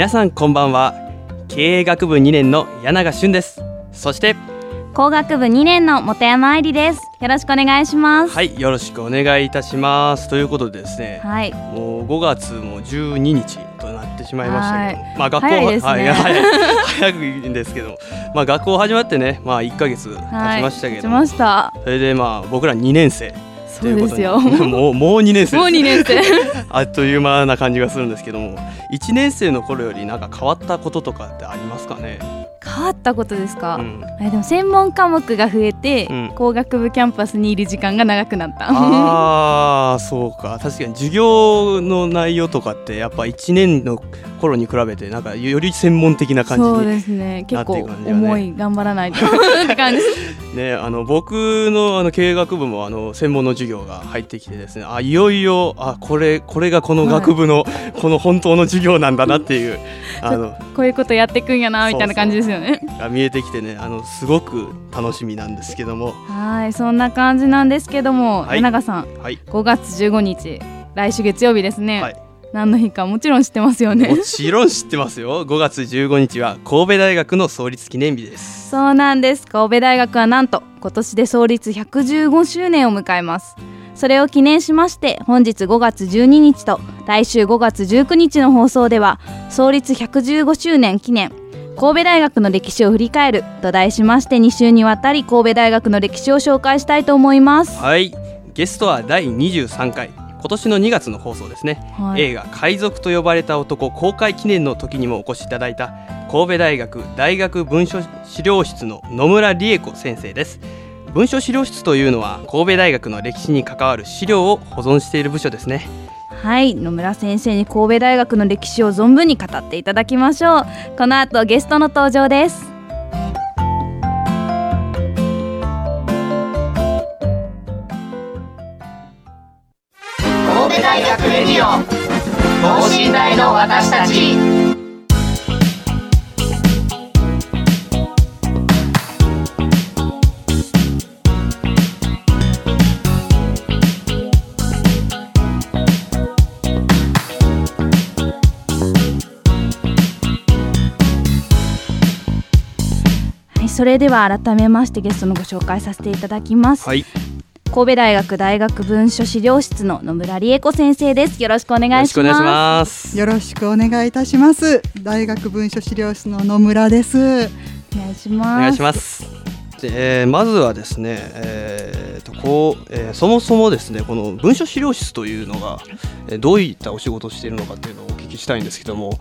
皆さんこんばんは。経営学部2年の柳永俊です。そして工学部2年の本山愛理です。よろしくお願いします。はいよろしくお願いいたします。ということでですね、はい。もう5月も12日となってしまいましたけどはい。まあ学校早いですね。はい早い早いんですけどまあ学校始まってねまあ1ヶ月経ちましたけど、しました。それでまあ僕ら2年生ということにですよもうもう2年生。もう2年生。あっという間な感じがするんですけども。1年生の頃よりなんか変わったこととかってありますかね、変わったことですか、うん、えでも専門科目が増えて、うん。工学部キャンパスにいる時間が長くなった。ああそうか。確かに授業の内容とかってやっぱ1年の頃に比べてなんかより専門的な感じにそうですね。結構重い頑張らないとって感じ ねあの僕のあの経営学部もあの専門の授業が入ってきてですねあいよいよあこれこれがこの学部の、この本当の授業なんだなっていう あのこういうことやってくんやなみたいな感じですよね。が 見えてきてねあのすごく楽しみなんですけども。はいそんな感じなんですけども、はい。柳賀さんはい。5月15日来週月曜日ですね、はい。何の日かもちろん知ってますよね。もちろん知ってますよ。5月15日は神戸大学の創立記念日です。そうなんです。神戸大学はなんと今年で創立115周年を迎えますそれを記念しまして本日5月12日と来週5月19日の放送では創立115周年記念神戸大学の歴史を振り返ると題しまして2週にわたり神戸大学の歴史を紹介したいと思います、はい。ゲストは第23回今年の2月の放送ですね、はい。映画「海賊と呼ばれた男」公開記念の時にもお越しいただいた神戸大学大学文書資料室の野村理恵子先生です文書資料室というのは神戸大学の歴史に関わる資料を保存している部署ですね。はい野村先生に神戸大学の歴史を存分に語っていただきましょう。この後ゲストの登場です。神戸大学レディオ等身大の私たちそれでは改めましてゲストのご紹介させていただきます、はい。神戸大学大学文書資料室の野村理恵子先生です。よろしくお願いします。よろしくお願いします。よろしくお願いいたします。大学文書資料室の野村です。お願いします。お願いします。で、えーまずはですね、えーとこうえーそもそもですねこの文書資料室というのが、えーどういったお仕事をしているのかっていうのをお聞きしたいんですけども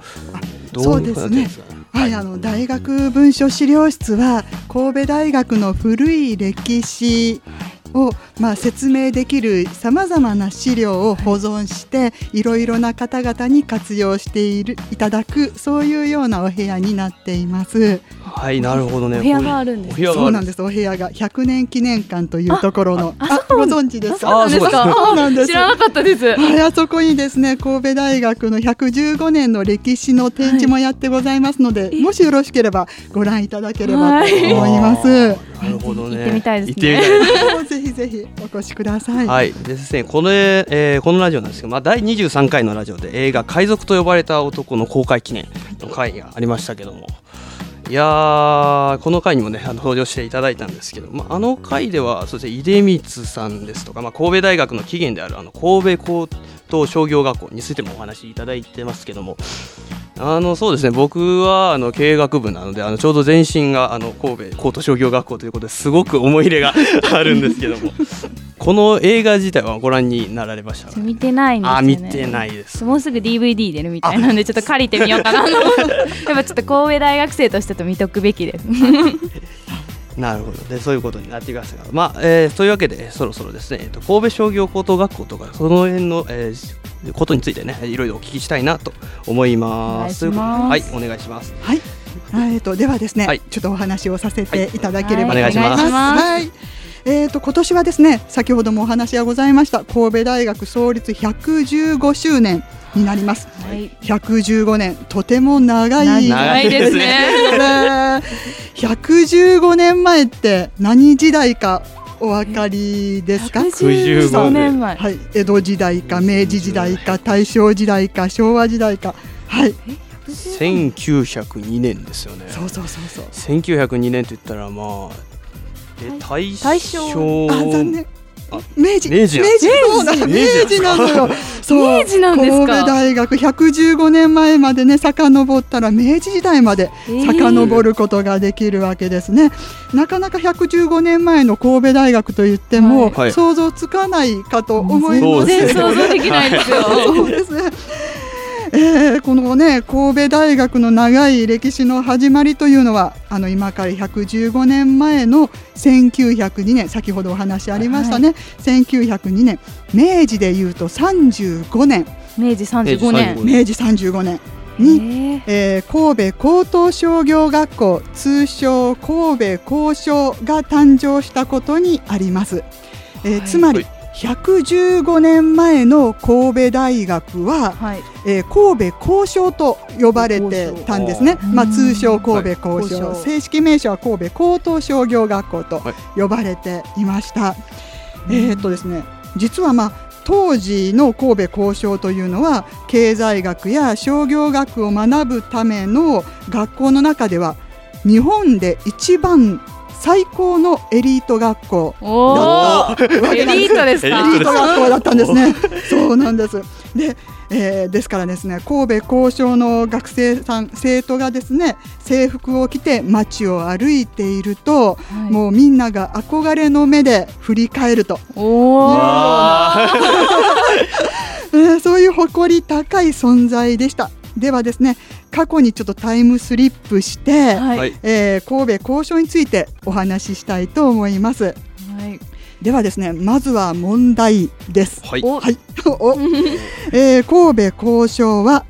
どそうですねふうになってるんですか？はい、あの大学文書資料室は神戸大学の古い歴史を、まあ、説明できるさまざまな資料を保存していろいろな方々に活用しているいただくそういうようなお部屋になっています。はいなるほどね。お部屋があるんですそうなんです。お部屋が100年記念館というところのあご存知ですか？あそうですか？そうなんです。知らなかったです。はい、あそこにですね神戸大学の115年の歴史の展示もやってございますので、もしよろしければご覧いただければと思います。なるほどね。行ってみたいですね ぜひぜひお越しください。はい、でですね、この、えーこのラジオなんですけど、まあ、第23回のラジオで映画「海賊と呼ばれた男」の公開記念の回がありましたけども。いやーこの回にもねあの登場していただいたんですけど、まあ、あの回ではそうですね出光さんですとか、まあ、神戸大学の起源であるあの神戸高等商業学校についてもお話しいただいてますけども。あのそうですね。僕はあの経営学部なのであのちょうど前身があの神戸高等商業学校ということですごく思い入れが あるんですけども。この映画自体はご覧になられましたか？見てないんですよあね見てないです。もうすぐ DVD 出るみたいなんでちょっと借りてみようかなとやっぱちょっと神戸大学生としてと見とくべきですなるほど。でそういうことになっていますが。まあ、えー、というわけでそろそろですね、えーと、神戸商業高等学校とかその辺の、えー、ことについてねいろいろお聞きしたいなと思います。はいお願いします。はい。えーと、ではですね、はい、ちょっとお話をさせてい。ただければと思います。はい、えーと、今年はですね先ほどもお話がございました神戸大学創立115周年になります。はい、115年とても長い。長いですね。115年前って何時代かお分かりですか？115年前、はい、江戸時代か明治時代か大正時代か昭和時代か。はい。1902年ですよね。そうそうそうそう。1902年って言ったらまあえ大正。あ残念明治。明治明治明治なのよ。明治なんです神戸大学115年前までね遡ったら明治時代まで遡ることができるわけですね、えー、なかなか115年前の神戸大学といっても、はい、想像つかないかと思います、全然想像できないですよ。そうですねえー、このね神戸大学の長い歴史の始まりというのはあの今から115年前の1902年先ほどお話ありましたね、はい、1902年明治でいうと35年。明治35年。明治35年。に、えー、神戸高等商業学校通称神戸工商が誕生したことにあります。えー、はい、つまり、はい115年前の神戸大学は、はい、えー、神戸工商と呼ばれてたんですね、まあ、通称神戸工商、はい、正式名称は神戸高等商業学校と呼ばれていました。はい、えー、っとですね実はまあ当時の神戸工商というのは経済学や商業学を学ぶための学校の中では日本で一番最高のエリート学校だったエリートですエリート学校だったんですね。そうなんです。で、えー、ですからですね神戸交渉の学生さん生徒がですね制服を着て街を歩いていると、はい、もうみんなが憧れの目で振り返ると。お そういう誇り高い存在でした。ではですね過去にちょっとタイムスリップして、はい、えー、神戸交渉についてお話ししたいと思います。はい、ではですねまずは問題です。はい。はい、えー、神戸交渉は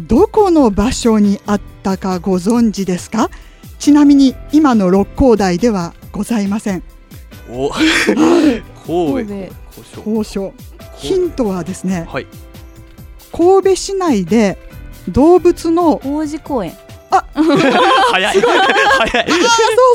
どこの場所にあったかご存知ですか？ちなみに今の六甲台ではございません。お、神戸交渉。ヒントはですね、はい、神戸市内で動物の王子公園。あ 早い。早い。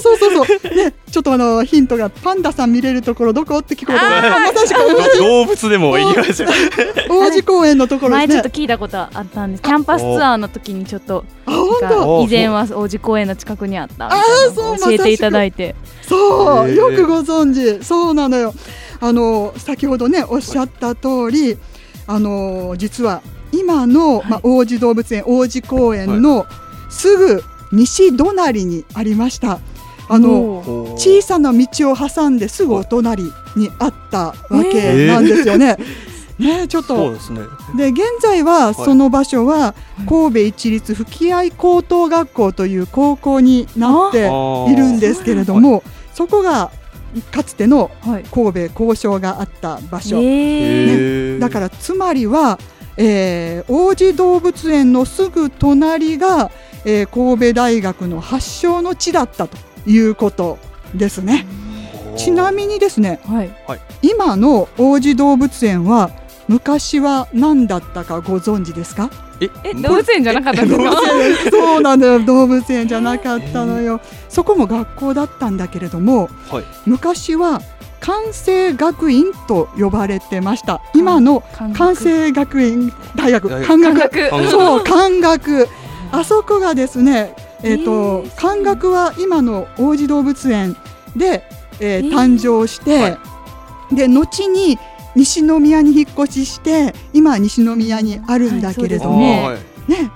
そうそうそうそう。ねちょっとあのヒントがパンダさん見れるところどこ？って聞こうと思ってまさしく動物でもいきますよ。王子公園のところ、ね、前ちょっと聞いたことあったんです。キャンパスツアーの時にちょっと以前は王子公園の近くにあったみたいな教えていただいて。そうよくご存知。そうなのよ。あの先ほどねおっしゃった通りあの実は今の、まあ、王子動物園王子公園のすぐ西隣にありました。あの小さな道を挟んですぐお隣にあったわけなんですよね。ね、ちょっと。で、ね、現在はその場所は神戸一律吹合高等学校という高校になっているんですけれどもそこがかつての神戸交渉があった場所、ね、だからつまりはえー、王子動物園のすぐ隣が、えー、神戸大学の発祥の地だったということですね。ちなみにですね、はい、今の王子動物園は昔は何だったかご存知ですか？え動物園じゃなかったんですか？そうなんだよ。動物園じゃなかったのよ。そこも学校だったんだけれども、はい、昔は関西学院と呼ばれてました。今の関西学院大学。漢学。そう 漢学。あそこがですねえっ、ー、と漢学は今の王子動物園で、えー、誕生して、はい、で後に西宮に引っ越しして今西宮にあるんだけれども、はい、ね。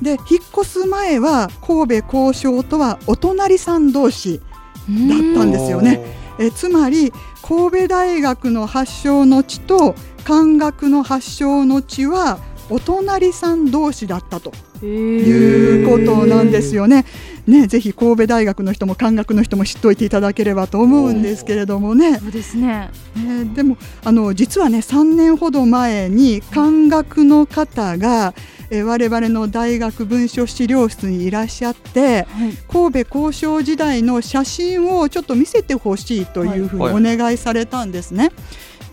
で引っ越す前は神戸交渉とはお隣さん同士だったんですよね。えつまり神戸大学の発祥の地と漢学の発祥の地はお隣さん同士だったということなんですよね。ね、ぜひ神戸大学の人も漢学の人も知っておいていただければと思うんですけれどもね。そうですね。ねでもあの実はね3年ほど前に漢学の方が、えー我々の大学文書資料室にいらっしゃってはい。神戸交渉時代の写真をちょっと見せてほしいというふうにおはい願いされたんですね。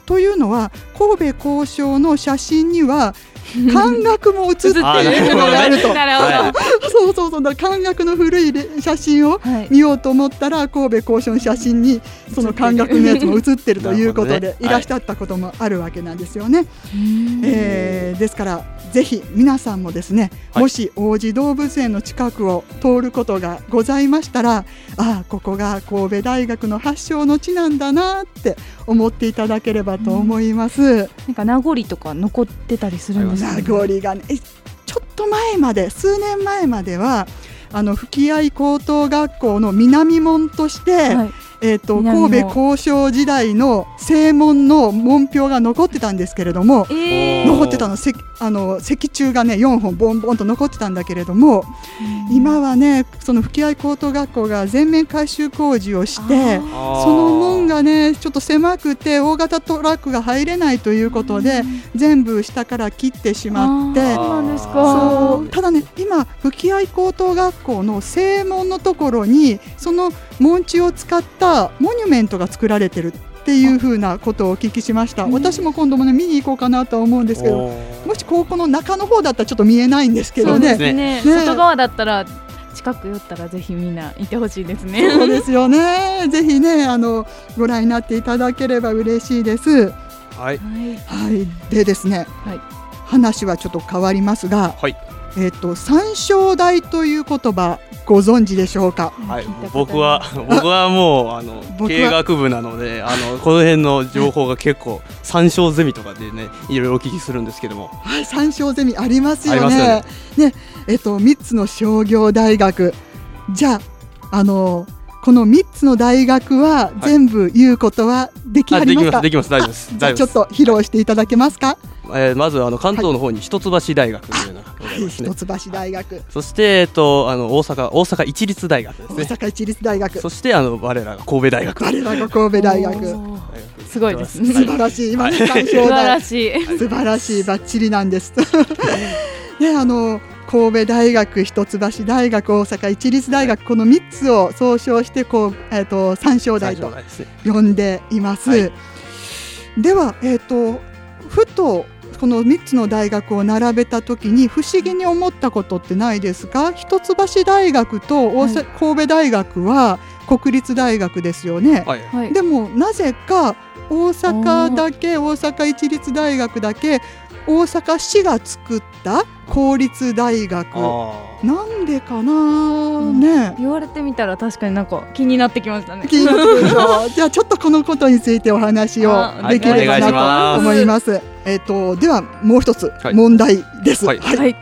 というのは神戸交渉の写真には 漢学も写っているのがあると。なるほは そうそうそうだから漢学の古い写真を。見ようと思ったら神戸交渉の写真にその漢学のやつも写ってるということでいらっしゃったこともあるわけなんですよね。えーですからぜひ皆さんもですね、はいもし王子動物園の近くを通ることがございましたらああここが神戸大学の発祥の地なんだなって思っていただければと思います。なんか名残とか残ってたりするんですか、名残がねえちょっと前まで数年前まではあの吹合高等学校の南門として、はい。えー、と神戸交渉時代の正門の門標が残ってたんですけれどもえー。残ってたの石あの石柱がね4本ボンボンと残ってたんだけれども今はねその吹合高等学校が全面改修工事をしてその門がねちょっと狭くて大型トラックが入れないということで全部下から切ってしまってあーそうなんですか。そうただね今吹合高等学校の正門のところにその門地を使ったモニュメントが作られてるっていうふうなことをお聞きしました。私も今度もね見に行こうかなとは思うんですけどもし高校の中の方だったらちょっと見えないんですけどそうねですね。ね。外側だったら近く寄ったらぜひみんないてほしいですね。そうですよね。ぜひねあのご覧になっていただければ嬉しいです。はい。はい。はい。でですね、はい。話はちょっと変わりますがはいえっ、と三正代という言葉ご存知でしょうか？はい。僕は 僕はもうあの経営学部なのであのこの辺の情報が結構参照ゼミとかでねいろいろお聞きするんですけども。はい、三正ゼミありますよね。よねえっと三つの商業大学。じゃああのこの三つの大学は全部言うことはできあありますか？できますできます大丈夫ですじゃあ大丈夫ちょっと披露していただけますか？えーまずあの関東の方に一橋大学というのがごはい、ざいますね。一橋大学、そしてえっとあの大阪大阪一律大学です大ね阪市立大学、そしてあの我らが神戸大学我らが神戸大学。すごいです。素晴らしい。今ね三素正晴ら大しい。素晴らしいバッチリなんです。ねあの神戸大学、一橋大学、大阪市立大学、この3つを総称してこう、えっと三正大と最初ですね呼んでいます。はいでは、えっ、とふとこの3つの大学を並べた時に不思議に思ったことってないですか？一橋大学と大阪、はい神戸大学は国立大学ですよね。はいはい。でもなぜか大阪だけ大阪市立大学だけ大阪市が作った公立大学なんでかなね。言われてみたら確かになんか気になってきましたね。気になってくるでしょ じゃあちょっとこのことについてお話をあできればなますと思います。えっ、とではもう一つはい問題です。はいはいはい。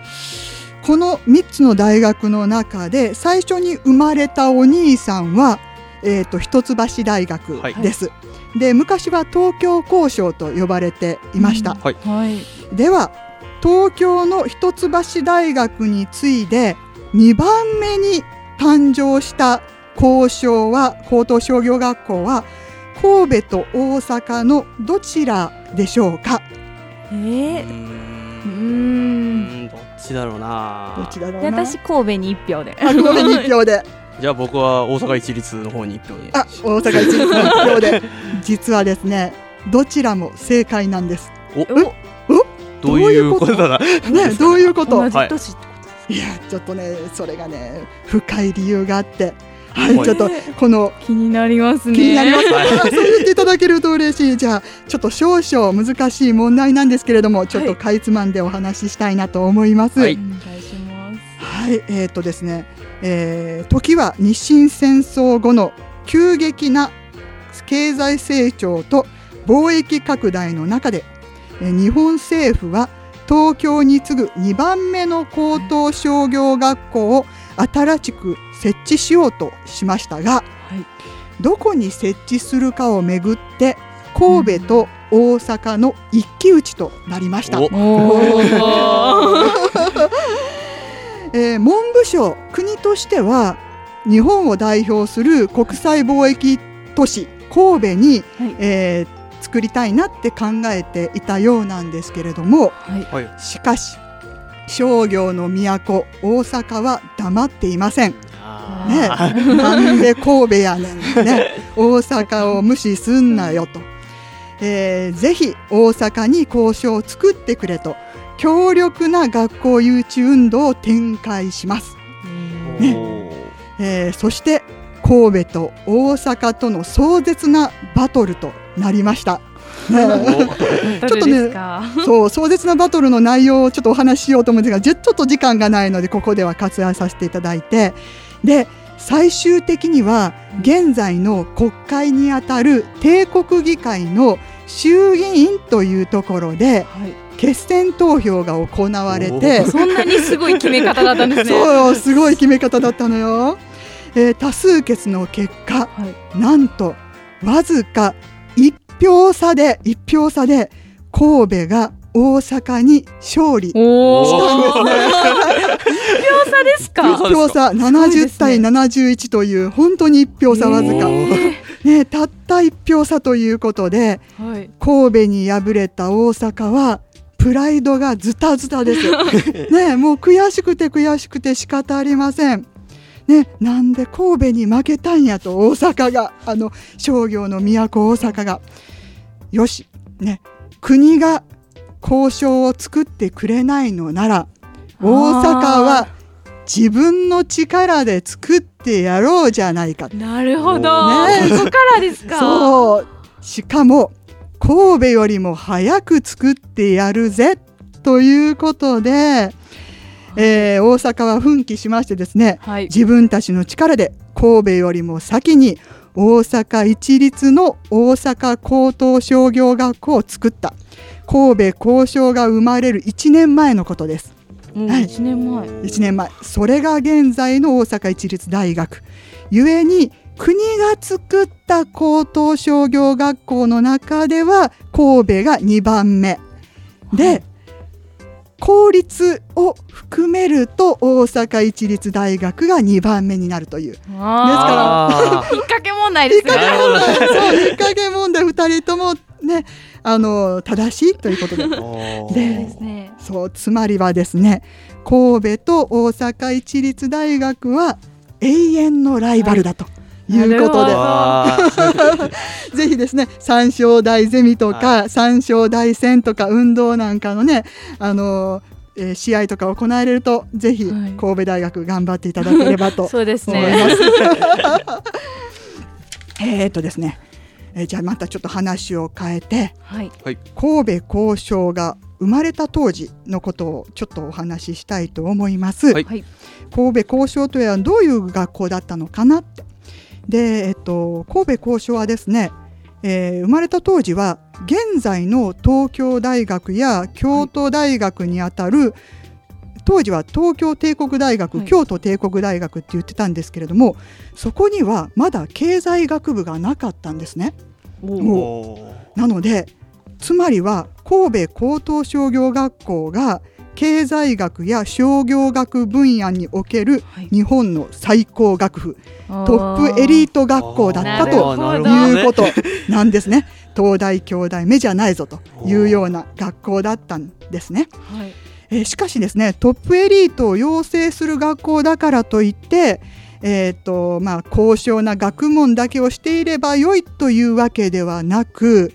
この3つの大学の中で最初に生まれたお兄さんは、えー、と一橋大学です。で昔は東京交渉と呼ばれていました。はい。はい。では東京の一橋大学に次いで2番目に誕生した交渉は高等商業学校は神戸と大阪のどちらでしょうか？えー、ん。うんん。どっちだろうな。どちらだろうな。で私神戸に一票で。あ神戸に1票でじゃあ僕は大阪一律の方に一票にあ大阪一律の1票で。実はですねどちらも正解なんです。おお？どういうこと？だなねどういうこと？同じ年ってことい。やちょっとねそれがね深い理由があって。はい、はい。ちょっとこの気になりますね。気になります、はい。そう言っていただけると嬉しい。じゃあちょっと少々難しい問題なんですけれどもちょっとかいつまんでお話ししたいなと思います。ははいい、お願い。えーっとですね、えー時は日清戦争後の急激な経済成長と貿易拡大の中で、えー日本政府は東京に次ぐ2番目の高等商業学校を新しく設置しようとしましたが、はい。どこに設置するかをめぐって神戸と大阪の一騎打ちとなりました。おおお。えー文部省国としては日本を代表する国際貿易都市神戸に、はい。えー作りたいなって考えていたようなんですけれどもはい。はい。しかし商業の都大阪は黙っていません。ね、なんで神戸やねん、ね、大阪を無視すんなよと、えーぜひ大阪に交渉を作ってくれと強力な学校誘致運動を展開します、ね。えーそして神戸と大阪との壮絶なバトルとなりました。ね。ちょっとねそう壮絶なバトルの内容をちょっとお話ししようと思うんですがちょっと時間がないのでここでは割愛させていただいて。で最終的には現在の国会にあたる帝国議会の衆議院というところで決選投票が行われてそんなにすごい決め方だったんですね。そうすごい決め方だったのよ。えー多数決の結果はいなんとわずか1票差で1票差で神戸が大阪に勝利。したんですね。秒 差ですか？秒差1票差すごい70ですね対71という本当に1票差わずか、ね、たった1票差ということではい。神戸に敗れた大阪はプライドがズタズタです。ね、もう悔しくて悔しくて仕方ありません。ね、なんで神戸に負けたんやと大阪があの商業の都大阪がよし、ね、国が交渉を作ってくれないのなら大阪は自分の力で作ってやろうじゃないかなるほど。ねここからですか。そうしかも神戸よりも早く作ってやるぜということで、えー大阪は奮起しましてですねはい。自分たちの力で神戸よりも先に大阪一律の大阪高等商業学校を作った神戸交渉が生まれる1年前のことです。はい一年前。1年前それが現在の大阪一律大学ゆえに国が作った高等商業学校の中では神戸が2番目。で公立を含めると大阪一律大学が2番目になるという。ですあ 引っ掛け問題ですね。引っ掛け問題。2人ともねあの正しいということで。ー。でですね。そうつまりはですね神戸と大阪一律大学は永遠のライバルだと。いうことで、ぜひですね三正大ゼミとか、三正大戦とか運動なんかのねあのえー試合とか行われるとぜひはい神戸大学頑張っていただければと そうです思いね。ます。えーっとですね、えーじゃあまたちょっと話を変えてはい。神戸交渉が生まれた当時のことをちょっとお話ししたいと思います。はいはい。神戸交渉とはどういう学校だったのかなって。で、えっと、神戸交渉はですね、えー生まれた当時は現在の東京大学や京都大学にあたる、当時は東京帝国大学、はい。京都帝国大学って言ってたんですけれどもそこにはまだ経済学部がなかったんですね。なのでつまりは神戸高等商業学校が経済学や商業学分野におけるはい日本の最高学府トップエリート学校だったということなんですね。東大京大目じゃないぞというような学校だったんですね。はい。えーしかしですねトップエリートを養成する学校だからといって、えーとまあ、高尚な学問だけをしていればよいというわけではなく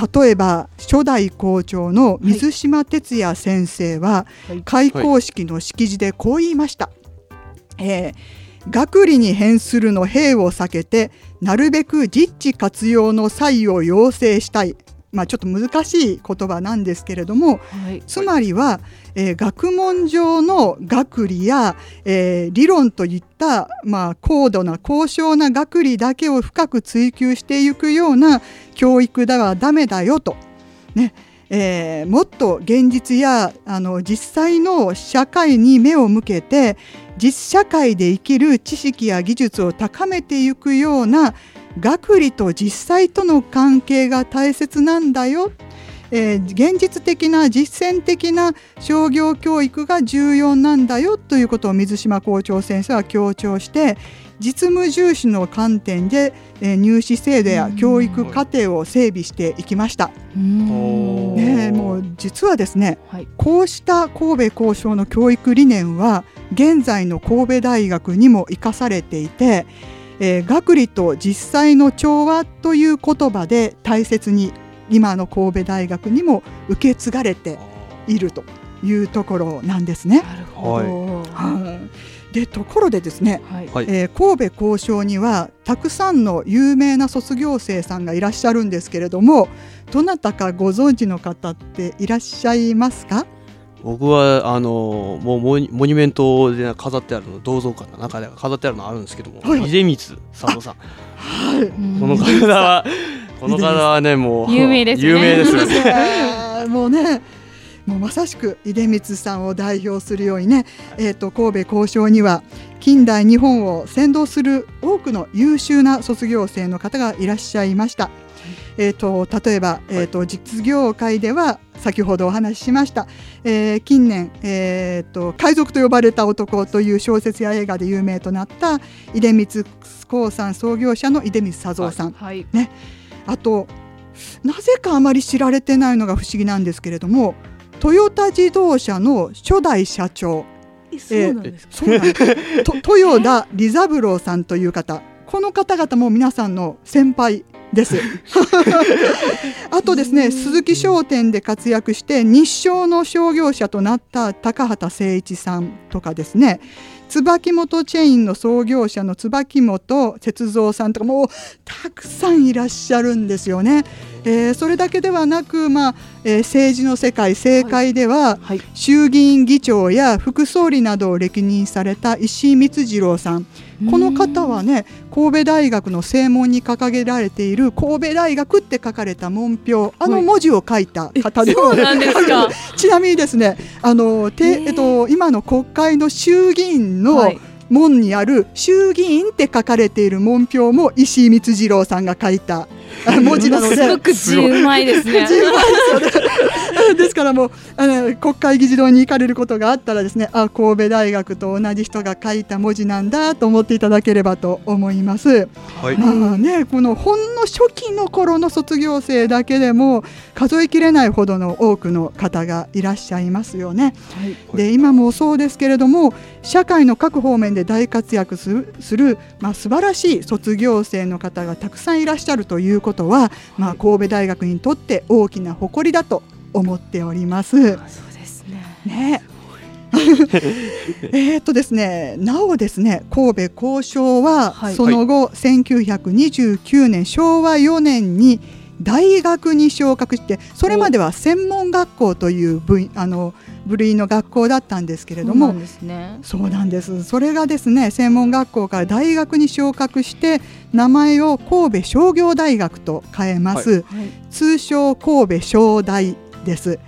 例えば初代校長の水島哲也先生は、はい。開校式の式辞でこう言いました。えー学理に変するの兵を避けてなるべく実地活用の際を要請したい、まあ、ちょっと難しい言葉なんですけれどもはい。つまりは、えー学問上の学理や、えー理論といった、まあ、高度な高尚な学理だけを深く追求していくような教育ではダメだよと。ねえーもっと現実やあの実際の社会に目を向けて実社会で生きる知識や技術を高めていくような学理と実際との関係が大切なんだよ、えー現実的な実践的な商業教育が重要なんだよということを水島校長先生は強調して実務重視の観点で、えー入試制度や教育課程を整備していきました。ねえもう実はですねはい。こうした神戸交渉の教育理念は現在の神戸大学にも生かされていて、えー学理と実際の調和という言葉で大切に今の神戸大学にも受け継がれているというところなんですね。なるほど。はい。でところでですね、はい。はい。えー神戸交渉にはたくさんの有名な卒業生さんがいらっしゃるんですけれどもどなたかご存知の方っていらっしゃいますか？僕はあのもうモニモニュメントで飾ってあるの銅像館の中で飾ってあるのあるんですけども、はい。出光佐藤さん。はい。この方はこの方はねもう 有名ですよね。有名です もうねもうまさしく出光さんを代表するようにね、えー、と神戸交渉には近代日本を先導する多くの優秀な卒業生の方がいらっしゃいました。えー、と例えば、えー、と実業界では先ほどお話ししました、えー近年、えー、と海賊と呼ばれた男という小説や映画で有名となった出光興産創業者の出光佐三さん、はい。あとなぜかあまり知られてないのが不思議なんですけれどもトヨタ自動車の初代社長。そうなんですか？そうなんです。と豊田利三郎さんという方。この方々も皆さんの先輩です。あとですね鈴木商店で活躍して日商の商業者となった高畑誠一さんとかですね椿本チェーンの創業者の椿本節三さんとかもうたくさんいらっしゃるんですよね。えーそれだけではなく、まあえー政治の世界政界では、はい。衆議院議長や副総理などを歴任された石井光次郎さん。この方はね神戸大学の正門に掲げられている神戸大学って書かれた門標あの文字を書いた方で、そうなんですか。ちなみにですねあのて、えっと、今の国会の衆議院の、はい門にある衆議院って書かれている門標も石井光次郎さんが書いたあ文字なので。すごく字うまいですねですよね。ですからもうあの国会議事堂に行かれることがあったらですねあ神戸大学と同じ人が書いた文字なんだと思っていただければと思います。はいまあね、このほんの初期の頃の卒業生だけでも数えきれないほどの多くの方がいらっしゃいますよね。で今もそうですけれども社会の各方面で大活躍するする、まあ、素晴らしい卒業生の方がたくさんいらっしゃるということは、まあ、神戸大学にとって大きな誇りだと思っております。そうですねね。えーっとですね、なおですね、神戸交渉は、はいその後、1929年昭和4年に大学に昇格して、それまでは専門学校という部位あの部類の学校だったんですけれどもそうなん、ですね。それがですね、専門学校から大学に昇格して、名前を神戸商業大学と変えます。はい通称神戸商大です。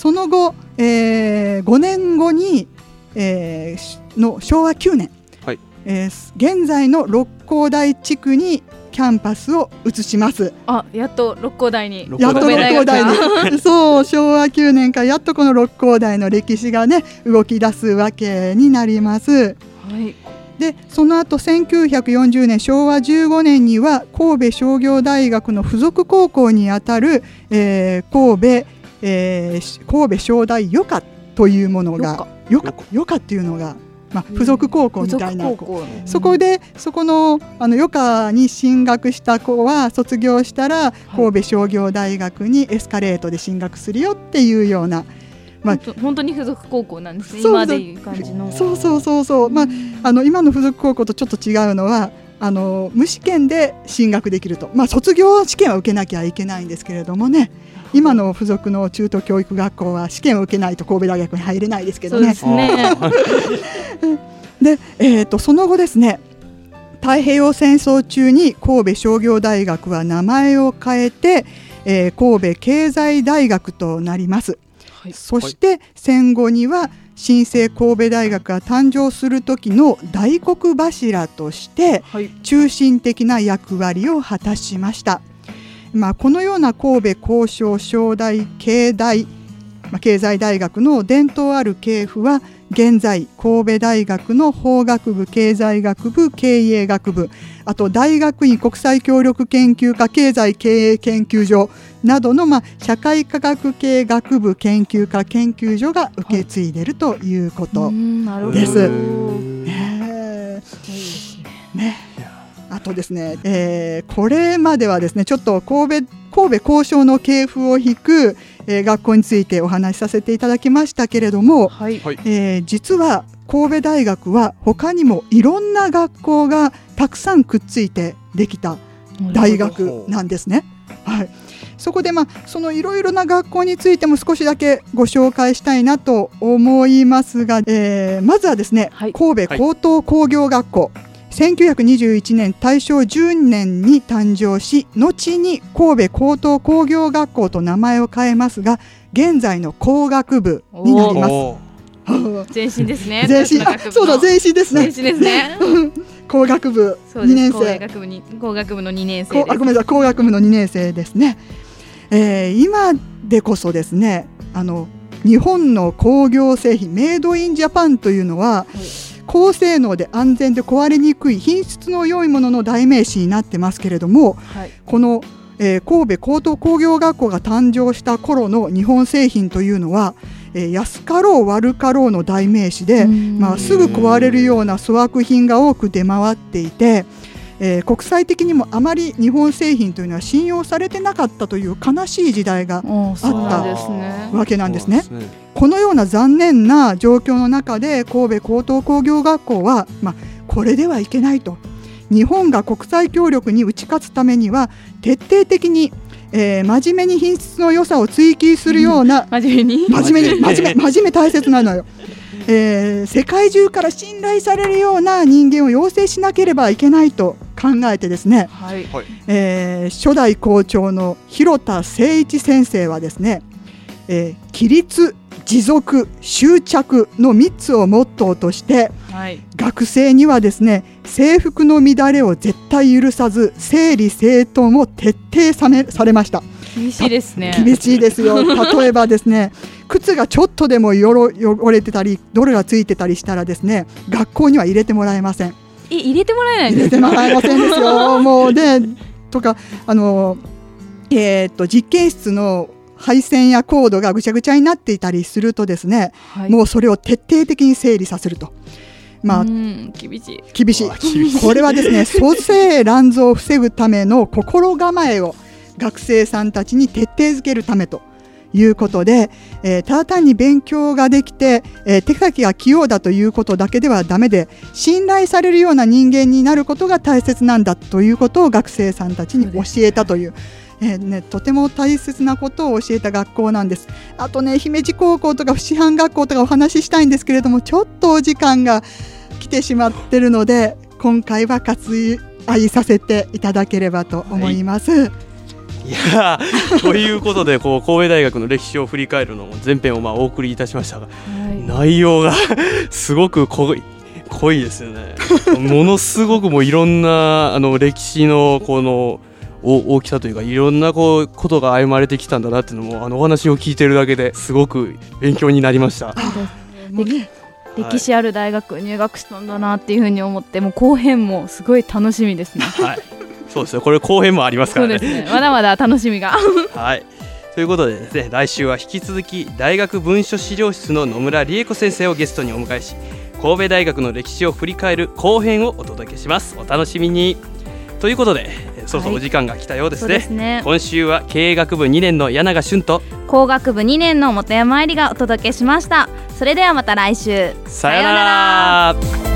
その後、えー5年後に、えーしの昭和9年、はいえー現在の六甲台地区にキャンパスを移します。あやっと六甲台に六やっと六甲台に。そう、昭和9年からやっとこの六甲台の歴史がね、動き出すわけになります。はいでその後1940年昭和15年には神戸商業大学の附属高校にあたる、えー神戸、えーし神戸商大余暇というものが余暇余暇っていうのが、まあ、附属高校みたいな、附属高校。そこでそこのあの余暇に進学した子は卒業したら神戸商業大学にエスカレートで進学するよっていうようなまあ本当に附属高校なんですねそう今でいう感じの。そうそうそうそう、まあ、あの今の附属高校とちょっと違うのはあの無試験で進学できると、まあ、卒業試験は受けなきゃいけないんですけれどもね今の附属の中等教育学校は試験を受けないと神戸大学に入れないですけどねそうです。ねで、えー、とその後ですね太平洋戦争中に神戸商業大学は名前を変えて、えー神戸経済大学となります。はいそして戦後には新生神戸大学が誕生する時の大黒柱としてはい中心的な役割を果たしました。まあ、このような神戸交渉商大経大、まあ、経済大学の伝統ある系譜は現在神戸大学の法学部経済学部経営学部あと大学院国際協力研究科経済経営研究所などの、まあ、社会科学系学部研究科研究所が受け継いでいるということうんなるほど。です。うんねねあとですね、えーこれまではですねちょっと神戸神戸交渉の系譜を引く、えー学校についてお話しさせていただきましたけれども、はい。はい。えー実は神戸大学は他にもいろんな学校がたくさんくっついてできた大学なんですね。はい、そこでまあそのいろいろな学校についても少しだけご紹介したいなと思いますが、えーまずはですね、はい。神戸高等工業学校、1921年大正10年に誕生し後に神戸高等工業学校と名前を変えますが現在の工学部になります。前身ですね。前身。あそうだ前身ですね。前身ですね。工学部2そうです。年工生学部に工学部の2年生あごめんなさい工学部の2年生ですね、えー今でこそですねあの日本の工業製品メイドインジャパンというのは、高性能で安全で壊れにくい品質の良いものの代名詞になってますけれどもはい。この、えー神戸高等工業学校が誕生した頃の日本製品というのは、えー安かろう悪かろうの代名詞で、うん。まあ、すぐ壊れるような粗悪品が多く出回っていて、えー国際的にもあまり日本製品というのは信用されてなかったという悲しい時代がおーそうなんですね。わけなんですね。すね。このような残念な状況の中で神戸高等工業学校は、まあ、これではいけないと。日本が国際協力に打ち勝つためには徹底的に、えー真面目に品質の良さを追求するような、真面目に？真面目に真真面目面目真面目大切なのよ、えー世界中から信頼されるような人間を養成しなければいけないと考えてですね、はい。はい。えー初代校長の広田誠一先生はですね、えー規律持続執着の3つをモットーとしてはい。学生にはですね制服の乱れを絶対許さず整理整頓を徹底さめされました。厳しいですね。厳しいですよ。例えばですね靴がちょっとでもよろ汚れてたり泥がついてたりしたらですね学校には入れてもらえませんえ入れてもらえないん入れですか？てもらえませんですよ。もうねとかあのえーっと実験室の配線やコードがぐちゃぐちゃになっていたりするとですね、はい。もうそれを徹底的に整理させると。まあ、うん厳しい。厳しい。わ厳しい。これはですね 蘇生乱造を防ぐための心構えを学生さんたちに徹底づけるためということで、えーただ単に勉強ができて、えー手先が器用だということだけではダメで信頼されるような人間になることが大切なんだということを学生さんたちに教えたという。えーね、とても大切なことを教えた学校なんです。あとね、姫路高校とか師範学校とかお話ししたいんですけれども、ちょっとお時間が来てしまってるので、今回は割愛させていただければと思います。いやーということでこう神戸大学の歴史を振り返るのも前編をまあお送りいたしましたが内容が すごく濃い濃いですよね。ものすごくもういろんなあの歴史のこのお大きさというかいろんなこうことが歩まれてきたんだなっていうのもあのお話を聞いてるだけですごく勉強になりました。もうね、歴史ある大学入学したんだなっていうふうに思ってもう後編もすごい楽しみですね。はい、そうですよこれ後編もありますかそうらね。ですねまだまだ楽しみが はい。ということでですね、来週は引き続き大学文書資料室の野村理恵子先生をゲストにお迎えし、神戸大学の歴史を振り返る後編をお届けします。お楽しみに。ということで、えそろそろお時間が来たようですね。ですね今週は経営学部2年の柳賀俊と工学部2年の本山愛理がお届けしましたそれではまた来週さようなら